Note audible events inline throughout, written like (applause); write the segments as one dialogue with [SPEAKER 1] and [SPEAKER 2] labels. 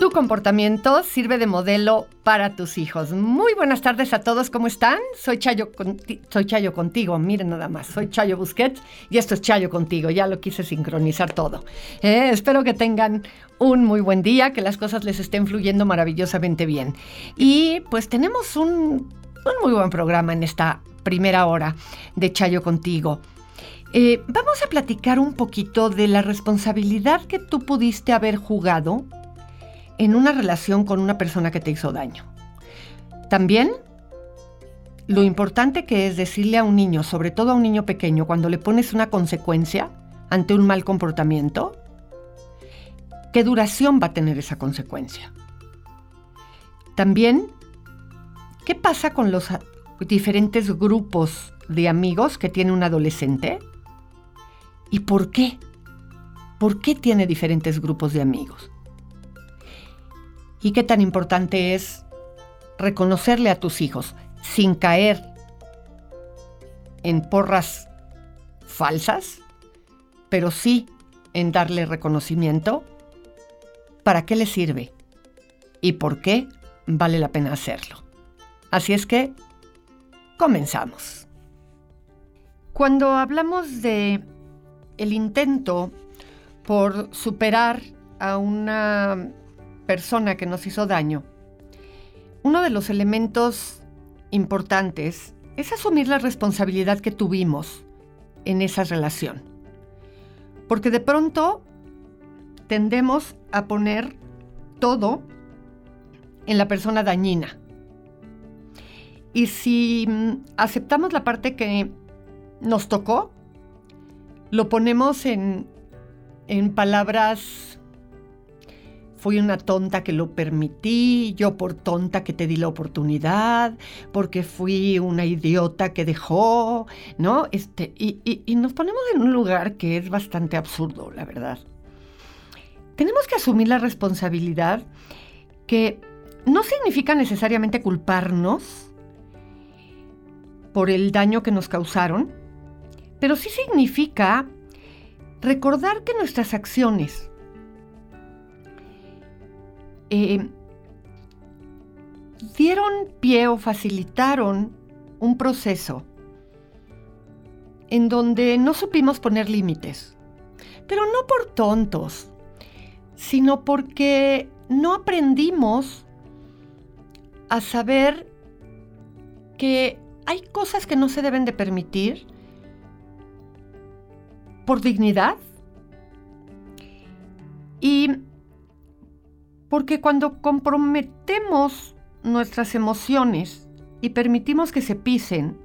[SPEAKER 1] Tu comportamiento sirve de modelo para tus hijos. Muy buenas tardes a todos, ¿cómo están? Soy Chayo, soy Chayo contigo, miren nada más, soy Chayo Busquets y esto es Chayo contigo, ya lo quise sincronizar todo. Eh, espero que tengan un muy buen día, que las cosas les estén fluyendo maravillosamente bien. Y pues tenemos un, un muy buen programa en esta primera hora de Chayo contigo. Eh, vamos a platicar un poquito de la responsabilidad que tú pudiste haber jugado en una relación con una persona que te hizo daño. También lo importante que es decirle a un niño, sobre todo a un niño pequeño, cuando le pones una consecuencia ante un mal comportamiento, qué duración va a tener esa consecuencia. También, ¿qué pasa con los diferentes grupos de amigos que tiene un adolescente? ¿Y por qué? ¿Por qué tiene diferentes grupos de amigos? Y qué tan importante es reconocerle a tus hijos sin caer en porras falsas, pero sí en darle reconocimiento, ¿para qué le sirve? ¿Y por qué vale la pena hacerlo? Así es que, comenzamos. Cuando hablamos de el intento por superar a una persona que nos hizo daño, uno de los elementos importantes es asumir la responsabilidad que tuvimos en esa relación. Porque de pronto tendemos a poner todo en la persona dañina. Y si mm, aceptamos la parte que nos tocó, lo ponemos en, en palabras fui una tonta que lo permití, yo por tonta que te di la oportunidad, porque fui una idiota que dejó, ¿no? Este, y, y- y nos ponemos en un lugar que es bastante absurdo, la verdad. Tenemos que asumir la responsabilidad que no significa necesariamente culparnos por el daño que nos causaron, pero sí significa recordar que nuestras acciones, eh, dieron pie o facilitaron un proceso en donde no supimos poner límites, pero no por tontos, sino porque no aprendimos a saber que hay cosas que no se deben de permitir por dignidad y porque cuando comprometemos nuestras emociones y permitimos que se pisen,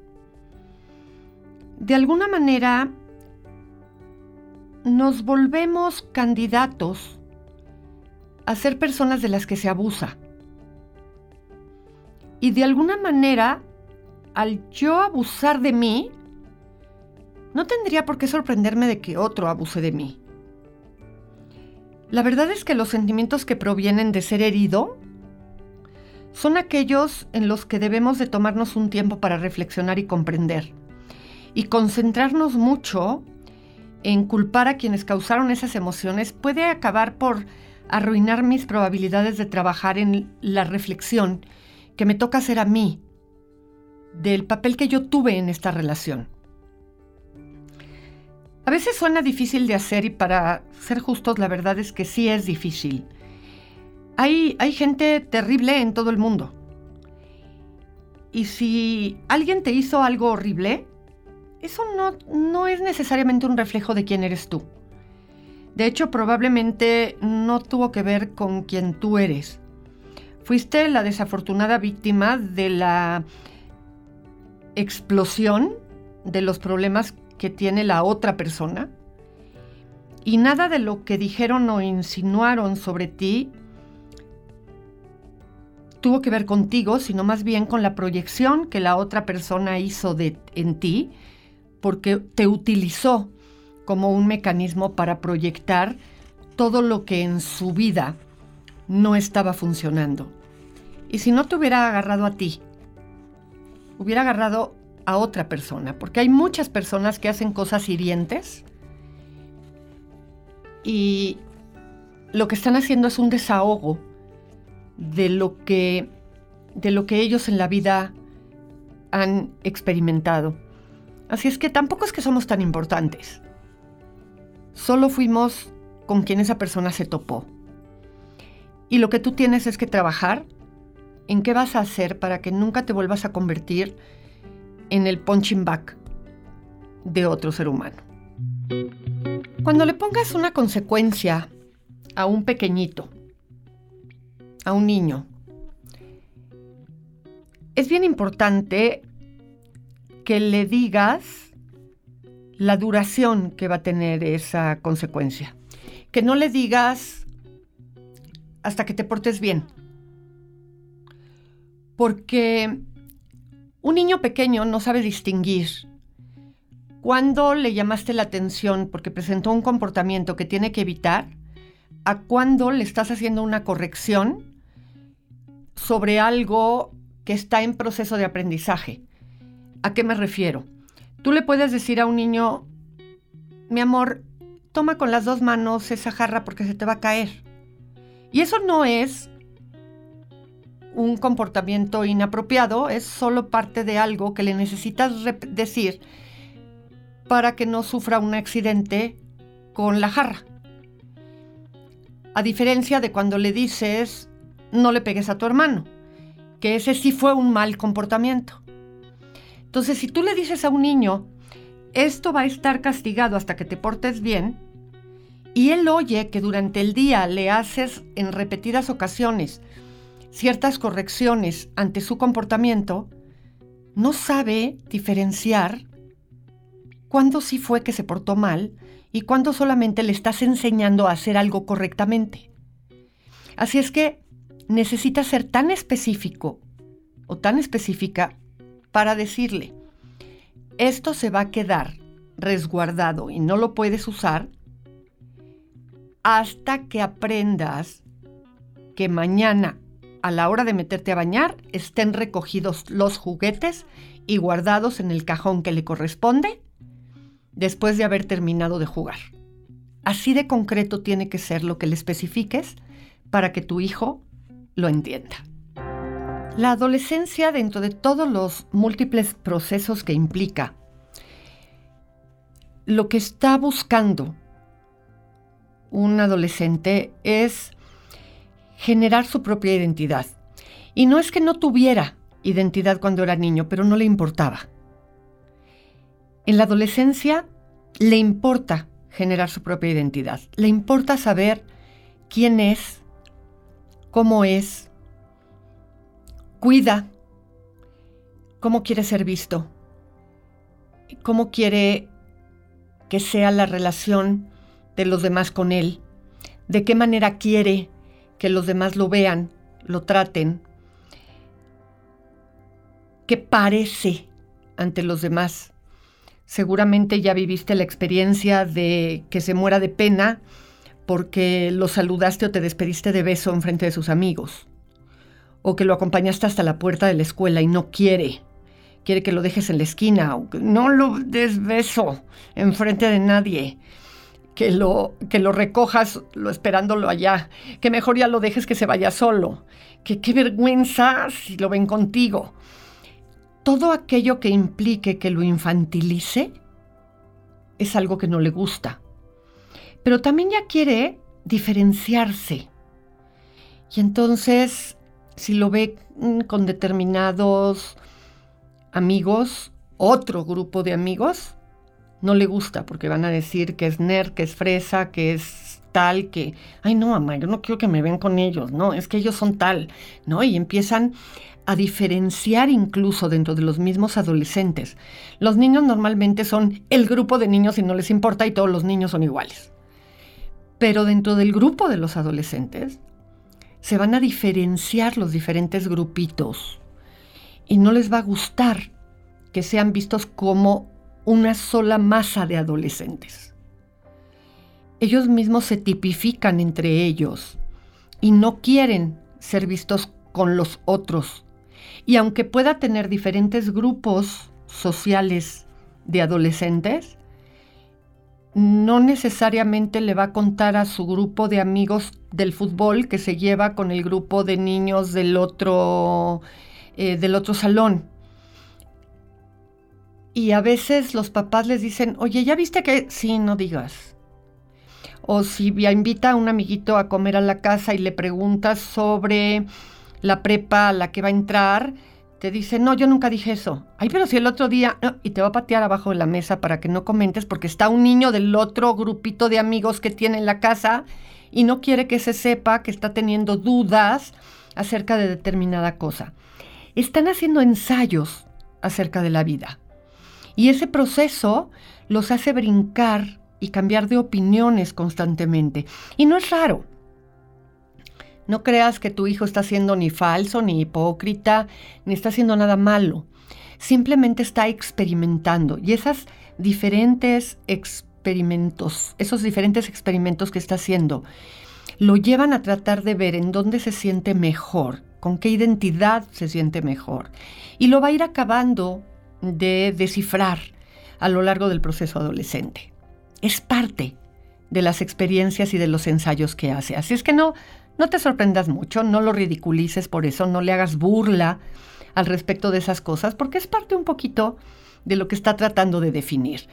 [SPEAKER 1] de alguna manera nos volvemos candidatos a ser personas de las que se abusa. Y de alguna manera, al yo abusar de mí, no tendría por qué sorprenderme de que otro abuse de mí. La verdad es que los sentimientos que provienen de ser herido son aquellos en los que debemos de tomarnos un tiempo para reflexionar y comprender. Y concentrarnos mucho en culpar a quienes causaron esas emociones puede acabar por arruinar mis probabilidades de trabajar en la reflexión que me toca hacer a mí del papel que yo tuve en esta relación. A veces suena difícil de hacer y para ser justos la verdad es que sí es difícil. Hay, hay gente terrible en todo el mundo. Y si alguien te hizo algo horrible, eso no, no es necesariamente un reflejo de quién eres tú. De hecho, probablemente no tuvo que ver con quién tú eres. Fuiste la desafortunada víctima de la explosión de los problemas que tiene la otra persona. Y nada de lo que dijeron o insinuaron sobre ti tuvo que ver contigo, sino más bien con la proyección que la otra persona hizo de, en ti, porque te utilizó como un mecanismo para proyectar todo lo que en su vida no estaba funcionando. Y si no te hubiera agarrado a ti, hubiera agarrado a otra persona, porque hay muchas personas que hacen cosas hirientes y lo que están haciendo es un desahogo de lo que de lo que ellos en la vida han experimentado. Así es que tampoco es que somos tan importantes. Solo fuimos con quien esa persona se topó. Y lo que tú tienes es que trabajar en qué vas a hacer para que nunca te vuelvas a convertir el punching back de otro ser humano. Cuando le pongas una consecuencia a un pequeñito, a un niño, es bien importante que le digas la duración que va a tener esa consecuencia. Que no le digas hasta que te portes bien. Porque un niño pequeño no sabe distinguir cuándo le llamaste la atención porque presentó un comportamiento que tiene que evitar, a cuándo le estás haciendo una corrección sobre algo que está en proceso de aprendizaje. ¿A qué me refiero? Tú le puedes decir a un niño, mi amor, toma con las dos manos esa jarra porque se te va a caer. Y eso no es un comportamiento inapropiado, es solo parte de algo que le necesitas decir para que no sufra un accidente con la jarra. A diferencia de cuando le dices, no le pegues a tu hermano, que ese sí fue un mal comportamiento. Entonces, si tú le dices a un niño, esto va a estar castigado hasta que te portes bien, y él oye que durante el día le haces en repetidas ocasiones ciertas correcciones ante su comportamiento, no sabe diferenciar cuándo sí fue que se portó mal y cuándo solamente le estás enseñando a hacer algo correctamente. Así es que necesitas ser tan específico o tan específica para decirle, esto se va a quedar resguardado y no lo puedes usar hasta que aprendas que mañana a la hora de meterte a bañar estén recogidos los juguetes y guardados en el cajón que le corresponde después de haber terminado de jugar. Así de concreto tiene que ser lo que le especifiques para que tu hijo lo entienda. La adolescencia, dentro de todos los múltiples procesos que implica, lo que está buscando un adolescente es generar su propia identidad. Y no es que no tuviera identidad cuando era niño, pero no le importaba. En la adolescencia le importa generar su propia identidad. Le importa saber quién es, cómo es, cuida, cómo quiere ser visto, cómo quiere que sea la relación de los demás con él, de qué manera quiere que los demás lo vean, lo traten, qué parece ante los demás. Seguramente ya viviste la experiencia de que se muera de pena porque lo saludaste o te despediste de beso en frente de sus amigos, o que lo acompañaste hasta la puerta de la escuela y no quiere, quiere que lo dejes en la esquina, que no lo des beso en frente de nadie, que lo, que lo recojas lo esperándolo allá, que mejor ya lo dejes que se vaya solo, que qué vergüenza si lo ven contigo. Todo aquello que implique que lo infantilice es algo que no le gusta. Pero también ya quiere diferenciarse. Y entonces, si lo ve con determinados amigos, otro grupo de amigos, no le gusta porque van a decir que es nerd, que es fresa, que es tal, que, ay no, mamá, yo no quiero que me vean con ellos, no, es que ellos son tal, ¿no? Y empiezan a diferenciar incluso dentro de los mismos adolescentes. Los niños normalmente son el grupo de niños y no les importa y todos los niños son iguales. Pero dentro del grupo de los adolescentes se van a diferenciar los diferentes grupitos y no les va a gustar que sean vistos como una sola masa de adolescentes. Ellos mismos se tipifican entre ellos y no quieren ser vistos con los otros. Y aunque pueda tener diferentes grupos sociales de adolescentes, no necesariamente le va a contar a su grupo de amigos del fútbol que se lleva con el grupo de niños del otro, eh, del otro salón y a veces los papás les dicen, oye, ¿ya viste que? Sí, no digas. O si invita a un amiguito a comer a la casa y le preguntas sobre la prepa a la que va a entrar, te dice, no, yo nunca dije eso. Ay, pero si el otro día, y te va a patear abajo de la mesa para que no comentes porque está un niño del otro grupito de amigos que tiene en la casa y no quiere que se sepa que está teniendo dudas acerca de determinada cosa. Están haciendo ensayos acerca de la vida. Y ese proceso los hace brincar y cambiar de opiniones constantemente. Y no es raro. No creas que tu hijo está siendo ni falso, ni hipócrita, ni está haciendo nada malo. Simplemente está experimentando. Y esas diferentes experimentos, esos diferentes experimentos que está haciendo, lo llevan a tratar de ver en dónde se siente mejor, con qué identidad se siente mejor. Y lo va a ir acabando de descifrar a lo largo del proceso adolescente. Es parte de las experiencias y de los ensayos que hace. Así es que no, no te sorprendas mucho, no lo ridiculices por eso, no le hagas burla al respecto de esas cosas, porque es parte un poquito de lo que está tratando de definir.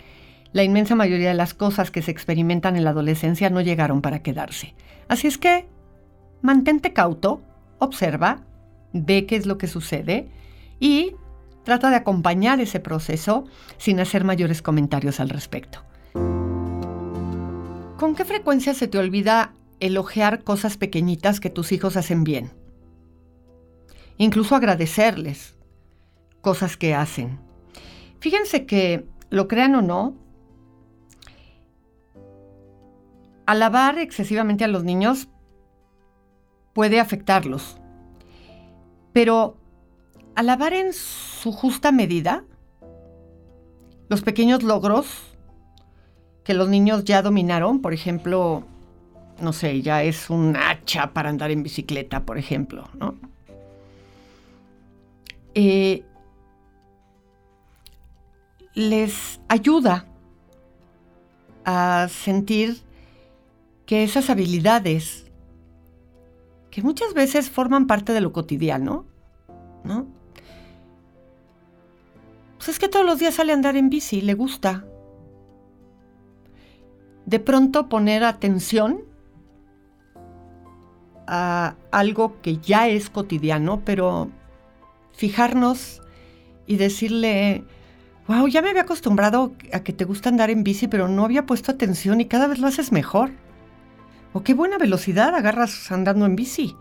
[SPEAKER 1] La inmensa mayoría de las cosas que se experimentan en la adolescencia no llegaron para quedarse. Así es que mantente cauto, observa, ve qué es lo que sucede y Trata de acompañar ese proceso sin hacer mayores comentarios al respecto. ¿Con qué frecuencia se te olvida elogiar cosas pequeñitas que tus hijos hacen bien? Incluso agradecerles cosas que hacen. Fíjense que, lo crean o no, alabar excesivamente a los niños puede afectarlos. Pero alabar en su justa medida los pequeños logros que los niños ya dominaron, por ejemplo, no sé, ya es un hacha para andar en bicicleta, por ejemplo, ¿no? Eh, les ayuda a sentir que esas habilidades, que muchas veces forman parte de lo cotidiano, ¿no? Pues es que todos los días sale a andar en bici, le gusta. De pronto poner atención a algo que ya es cotidiano, pero fijarnos y decirle, wow, ya me había acostumbrado a que te gusta andar en bici, pero no había puesto atención y cada vez lo haces mejor. O qué buena velocidad agarras andando en bici.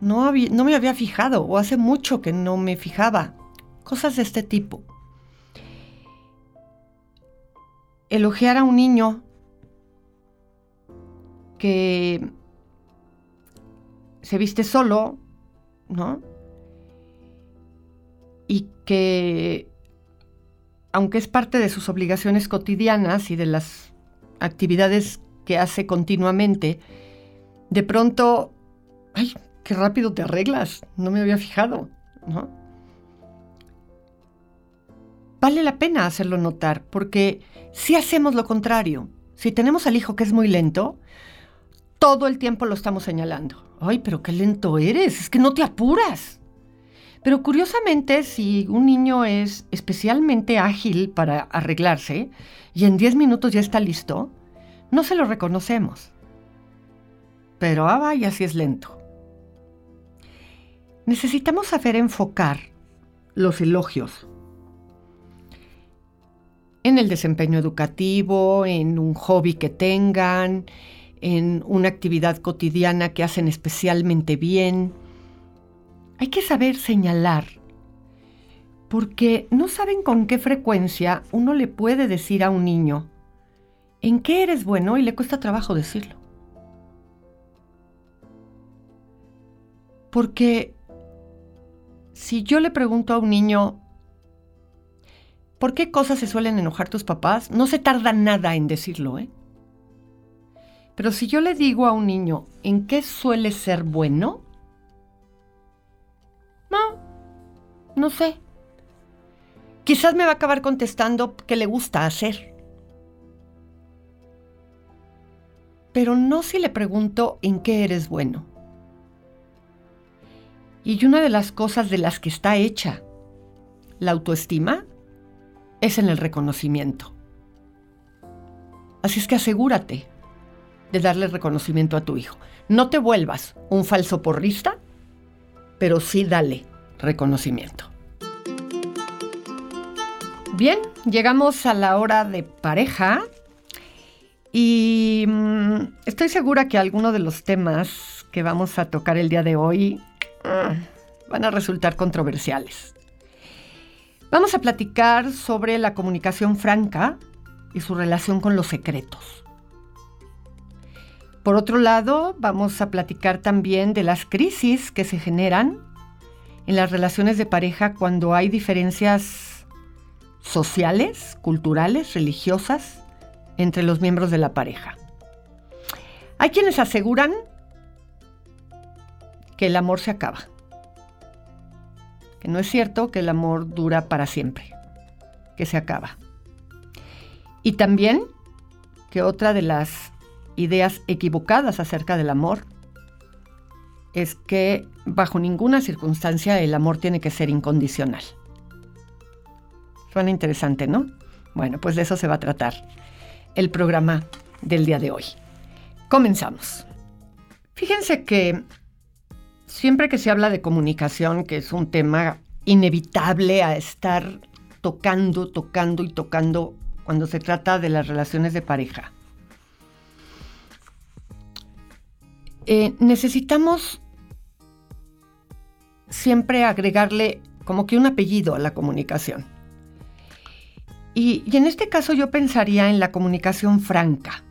[SPEAKER 1] No, no me había fijado, o hace mucho que no me fijaba cosas de este tipo. Elogiar a un niño que se viste solo, ¿no? Y que, aunque es parte de sus obligaciones cotidianas y de las actividades que hace continuamente, de pronto, ay, qué rápido te arreglas, no me había fijado, ¿no? Vale la pena hacerlo notar, porque si hacemos lo contrario, si tenemos al hijo que es muy lento, todo el tiempo lo estamos señalando. Ay, pero qué lento eres, es que no te apuras. Pero curiosamente, si un niño es especialmente ágil para arreglarse y en 10 minutos ya está listo, no se lo reconocemos. Pero, ah, vaya, si es lento. Necesitamos saber enfocar los elogios en el desempeño educativo, en un hobby que tengan, en una actividad cotidiana que hacen especialmente bien. Hay que saber señalar, porque no saben con qué frecuencia uno le puede decir a un niño, ¿en qué eres bueno? y le cuesta trabajo decirlo. Porque si yo le pregunto a un niño, ¿por qué cosas se suelen enojar tus papás? No se tarda nada en decirlo, ¿eh? Pero si yo le digo a un niño, ¿en qué suele ser bueno? No, no sé. Quizás me va a acabar contestando qué le gusta hacer. Pero no si le pregunto en qué eres bueno. Y una de las cosas de las que está hecha la autoestima es en el reconocimiento. Así es que asegúrate de darle reconocimiento a tu hijo. No te vuelvas un falso porrista, pero sí dale reconocimiento. Bien, llegamos a la hora de pareja y mm, estoy segura que algunos de los temas que vamos a tocar el día de hoy mm, van a resultar controversiales. Vamos a platicar sobre la comunicación franca y su relación con los secretos. Por otro lado, vamos a platicar también de las crisis que se generan en las relaciones de pareja cuando hay diferencias sociales, culturales, religiosas entre los miembros de la pareja. Hay quienes aseguran que el amor se acaba, que no es cierto que el amor dura para siempre, que se acaba. Y también que otra de las ideas equivocadas acerca del amor es que bajo ninguna circunstancia el amor tiene que ser incondicional. Suena interesante, ¿no? Bueno, pues de eso se va a tratar el programa del día de hoy. Comenzamos. Fíjense que siempre que se habla de comunicación, que es un tema inevitable a estar tocando, tocando y tocando cuando se trata de las relaciones de pareja, Eh, necesitamos siempre agregarle como que un apellido a la comunicación. Y, y, en este caso yo pensaría en la comunicación franca.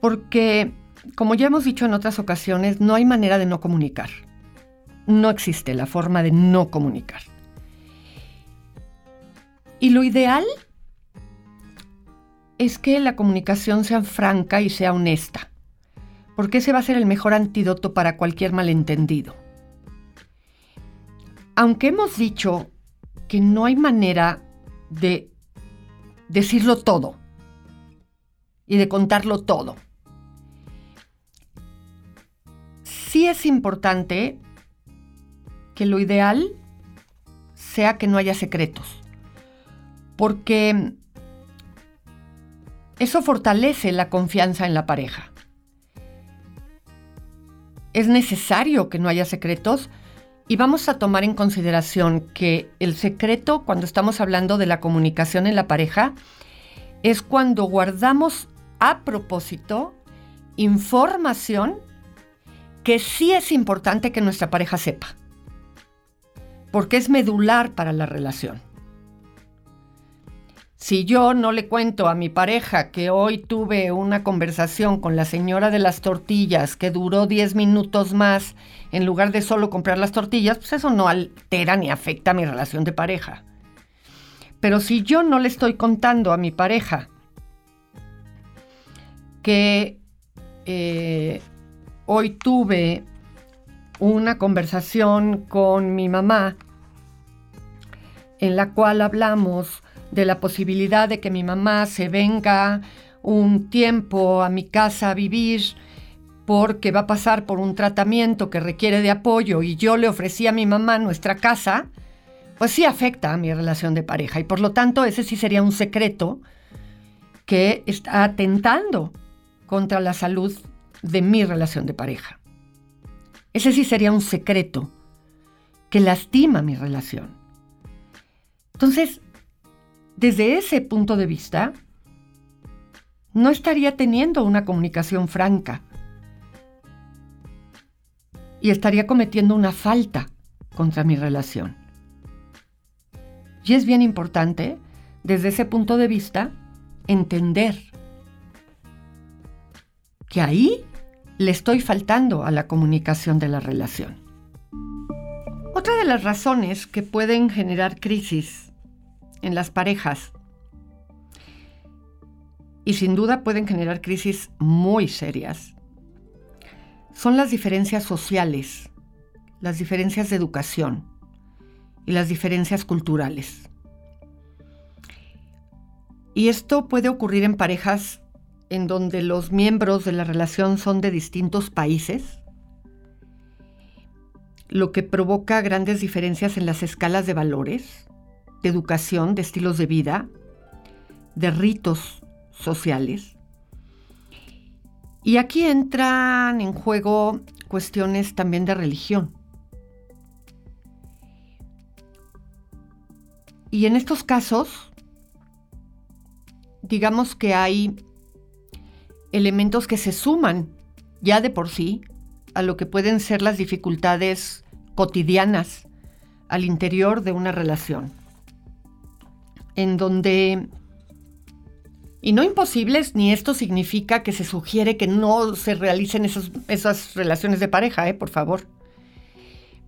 [SPEAKER 1] Porque, como ya hemos dicho en otras ocasiones, no hay manera de no comunicar. No existe la forma de no comunicar. Y lo ideal es que la comunicación sea franca y sea honesta porque ese va a ser el mejor antídoto para cualquier malentendido. Aunque hemos dicho que no hay manera de decirlo todo y de contarlo todo, sí es importante que lo ideal sea que no haya secretos, porque eso fortalece la confianza en la pareja. Es necesario que no haya secretos y vamos a tomar en consideración que el secreto, cuando estamos hablando de la comunicación en la pareja, es cuando guardamos a propósito información que sí es importante que nuestra pareja sepa, porque es medular para la relación. Si yo no le cuento a mi pareja que hoy tuve una conversación con la señora de las tortillas que duró 10 minutos más en lugar de solo comprar las tortillas, pues eso no altera ni afecta mi relación de pareja. Pero si yo no le estoy contando a mi pareja que eh, hoy tuve una conversación con mi mamá en la cual hablamos de la posibilidad de que mi mamá se venga un tiempo a mi casa a vivir porque va a pasar por un tratamiento que requiere de apoyo y yo le ofrecí a mi mamá nuestra casa, pues sí afecta a mi relación de pareja y por lo tanto ese sí sería un secreto que está atentando contra la salud de mi relación de pareja. Ese sí sería un secreto que lastima mi relación. Entonces, desde ese punto de vista, no estaría teniendo una comunicación franca y estaría cometiendo una falta contra mi relación. Y es bien importante, desde ese punto de vista, entender que ahí le estoy faltando a la comunicación de la relación. Otra de las razones que pueden generar crisis en las parejas, y sin duda pueden generar crisis muy serias, son las diferencias sociales, las diferencias de educación y las diferencias culturales. Y esto puede ocurrir en parejas en donde los miembros de la relación son de distintos países, lo que provoca grandes diferencias en las escalas de valores, de educación, de estilos de vida, de ritos sociales. Y aquí entran en juego cuestiones también de religión. Y en estos casos, digamos que hay elementos que se suman ya de por sí a lo que pueden ser las dificultades cotidianas al interior de una relación, en donde, y no imposibles, ni esto significa que se sugiere que no se realicen esas relaciones de pareja, ¿eh? por favor,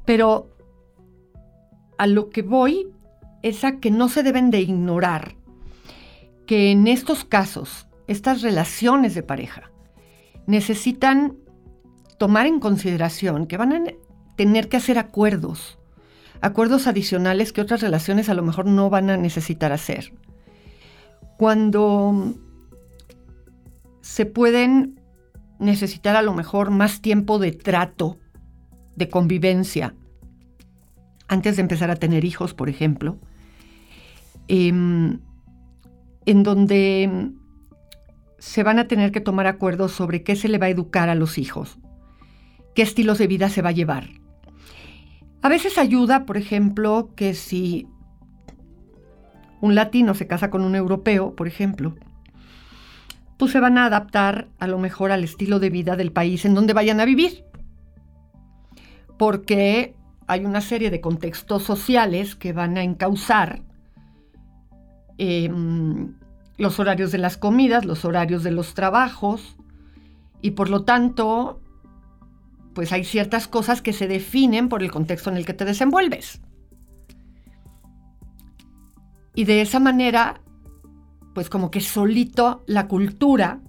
[SPEAKER 1] pero a lo que voy es a que no se deben de ignorar que en estos casos estas relaciones de pareja necesitan tomar en consideración que van a tener que hacer acuerdos, acuerdos adicionales que otras relaciones a lo mejor no van a necesitar hacer. Cuando se pueden necesitar a lo mejor más tiempo de trato, de convivencia, antes de empezar a tener hijos, por ejemplo, em, en donde se van a tener que tomar acuerdos sobre qué se le va a educar a los hijos, qué estilos de vida se va a llevar. A veces ayuda, por ejemplo, que si un latino se casa con un europeo, por ejemplo, pues se van a adaptar a lo mejor al estilo de vida del país en donde vayan a vivir. Porque hay una serie de contextos sociales que van a encauzar em, los horarios de las comidas, los horarios de los trabajos, y por lo tanto, pues hay ciertas cosas que se definen por el contexto en el que te desenvuelves. Y de esa manera, pues como que solito la cultura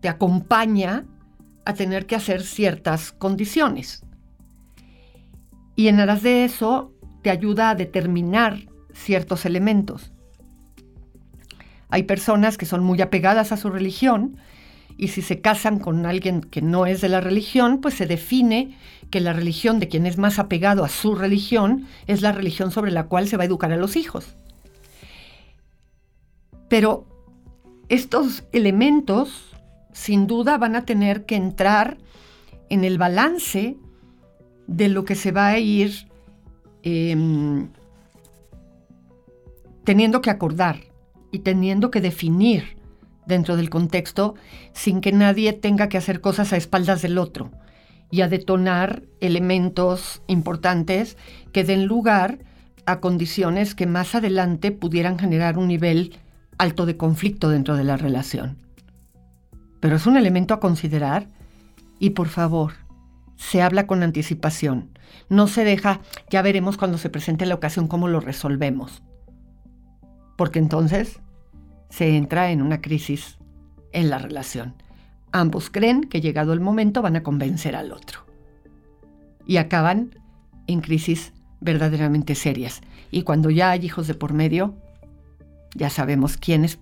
[SPEAKER 1] te acompaña a tener que hacer ciertas condiciones. Y en aras de eso, te ayuda a determinar ciertos elementos. Hay personas que son muy apegadas a su religión y si se casan con alguien que no es de la religión, pues se define que la religión de quien es más apegado a su religión es la religión sobre la cual se va a educar a los hijos. Pero estos elementos sin duda van a tener que entrar en el balance de lo que se va a ir em, teniendo que acordar y teniendo que definir dentro del contexto sin que nadie tenga que hacer cosas a espaldas del otro y a detonar elementos importantes que den lugar a condiciones que más adelante pudieran generar un nivel alto de conflicto dentro de la relación. Pero es un elemento a considerar y por favor, se habla con anticipación. No se deja, ya veremos cuando se presente la ocasión cómo lo resolvemos porque entonces se entra en una crisis en la relación. Ambos creen que llegado el momento van a convencer al otro. Y acaban en crisis verdaderamente serias. Y cuando ya hay hijos de por medio, ya sabemos quiénes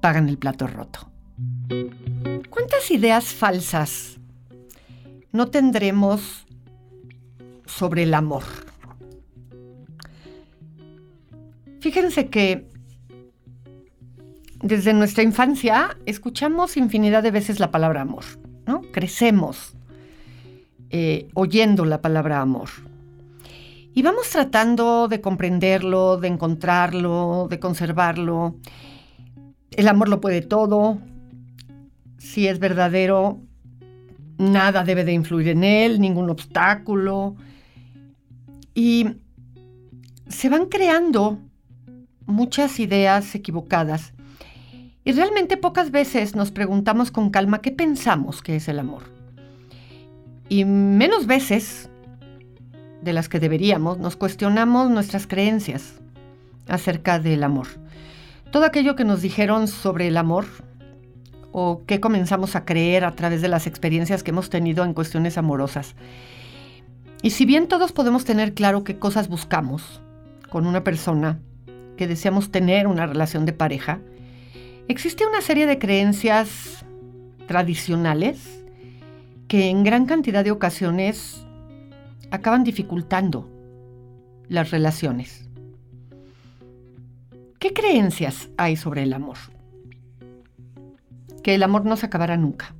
[SPEAKER 1] pagan el plato roto. ¿Cuántas ideas falsas no tendremos sobre el amor? Fíjense que desde nuestra infancia escuchamos infinidad de veces la palabra amor, ¿no? Crecemos eh, oyendo la palabra amor. Y vamos tratando de comprenderlo, de encontrarlo, de conservarlo. El amor lo puede todo. Si es verdadero, nada debe de influir en él, ningún obstáculo. Y se van creando muchas ideas equivocadas. Y realmente pocas veces nos preguntamos con calma qué pensamos que es el amor. Y menos veces de las que deberíamos nos cuestionamos nuestras creencias acerca del amor. Todo aquello que nos dijeron sobre el amor o que comenzamos a creer a través de las experiencias que hemos tenido en cuestiones amorosas. Y si bien todos podemos tener claro qué cosas buscamos con una persona, que deseamos tener una relación de pareja, existe una serie de creencias tradicionales que en gran cantidad de ocasiones acaban dificultando las relaciones. ¿Qué creencias hay sobre el amor? Que el amor no se acabará nunca.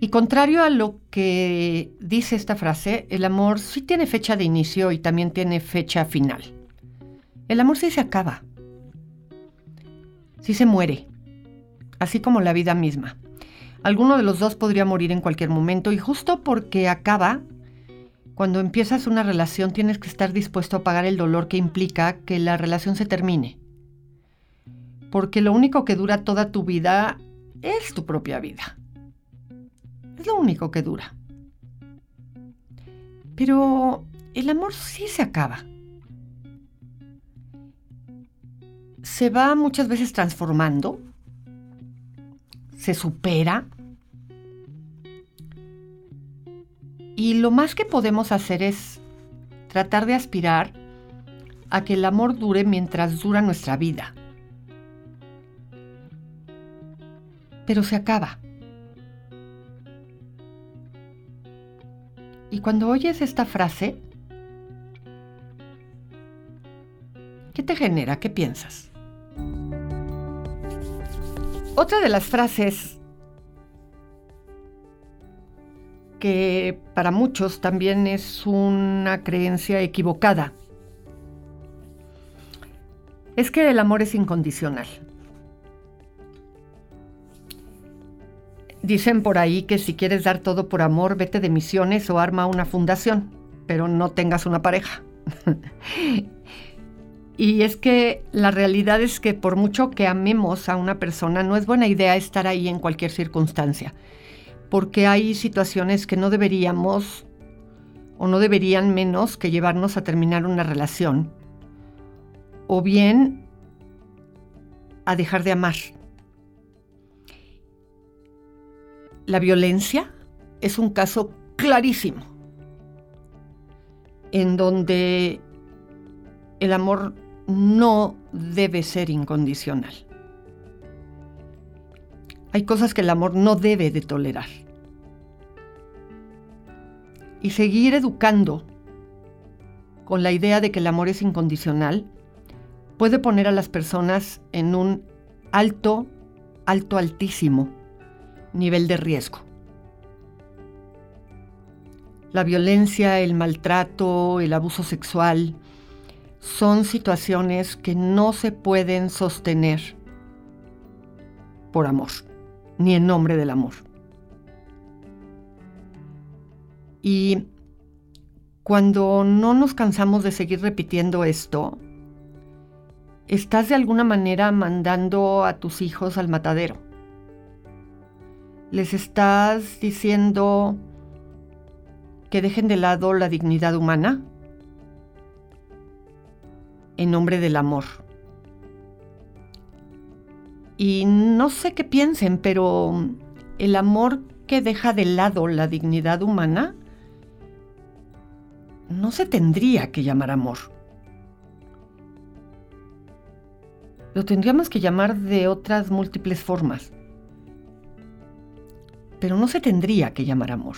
[SPEAKER 1] Y contrario a lo que dice esta frase, el amor sí tiene fecha de inicio y también tiene fecha final. El amor sí se acaba. Sí se muere. Así como la vida misma. Alguno de los dos podría morir en cualquier momento y justo porque acaba, cuando empiezas una relación tienes que estar dispuesto a pagar el dolor que implica que la relación se termine. Porque lo único que dura toda tu vida es tu propia vida. Es lo único que dura. Pero el amor sí se acaba. Se va muchas veces transformando, se supera. Y lo más que podemos hacer es tratar de aspirar a que el amor dure mientras dura nuestra vida. Pero se acaba. Y cuando oyes esta frase, ¿qué te genera? ¿Qué piensas? Otra de las frases que para muchos también es una creencia equivocada es que el amor es incondicional. Dicen por ahí que si quieres dar todo por amor, vete de misiones o arma una fundación, pero no tengas una pareja. (laughs) Y es que la realidad es que por mucho que amemos a una persona, no es buena idea estar ahí en cualquier circunstancia, porque hay situaciones que no deberíamos o no deberían menos que llevarnos a terminar una relación, o bien a dejar de amar. La violencia es un caso clarísimo en donde el amor no debe ser incondicional. Hay cosas que el amor no debe de tolerar. Y seguir educando con la idea de que el amor es incondicional puede poner a las personas en un alto, alto, altísimo nivel de riesgo. La violencia, el maltrato, el abuso sexual, son situaciones que no se pueden sostener por amor, ni en nombre del amor. Y cuando no nos cansamos de seguir repitiendo esto, estás de alguna manera mandando a tus hijos al matadero. Les estás diciendo que dejen de lado la dignidad humana en nombre del amor. Y no sé qué piensen, pero el amor que deja de lado la dignidad humana no se tendría que llamar amor. Lo tendríamos que llamar de otras múltiples formas. Pero no se tendría que llamar amor.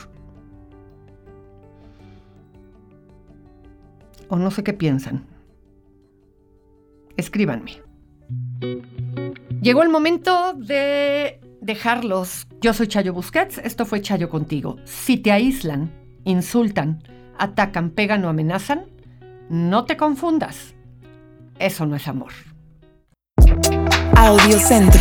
[SPEAKER 1] O no sé qué piensan. Escríbanme. Llegó el momento de dejarlos. Yo soy Chayo Busquets, esto fue Chayo contigo. Si te aíslan, insultan, atacan, pegan o amenazan, no te confundas. Eso no es amor.
[SPEAKER 2] Audio Centro.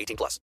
[SPEAKER 3] 18 plus.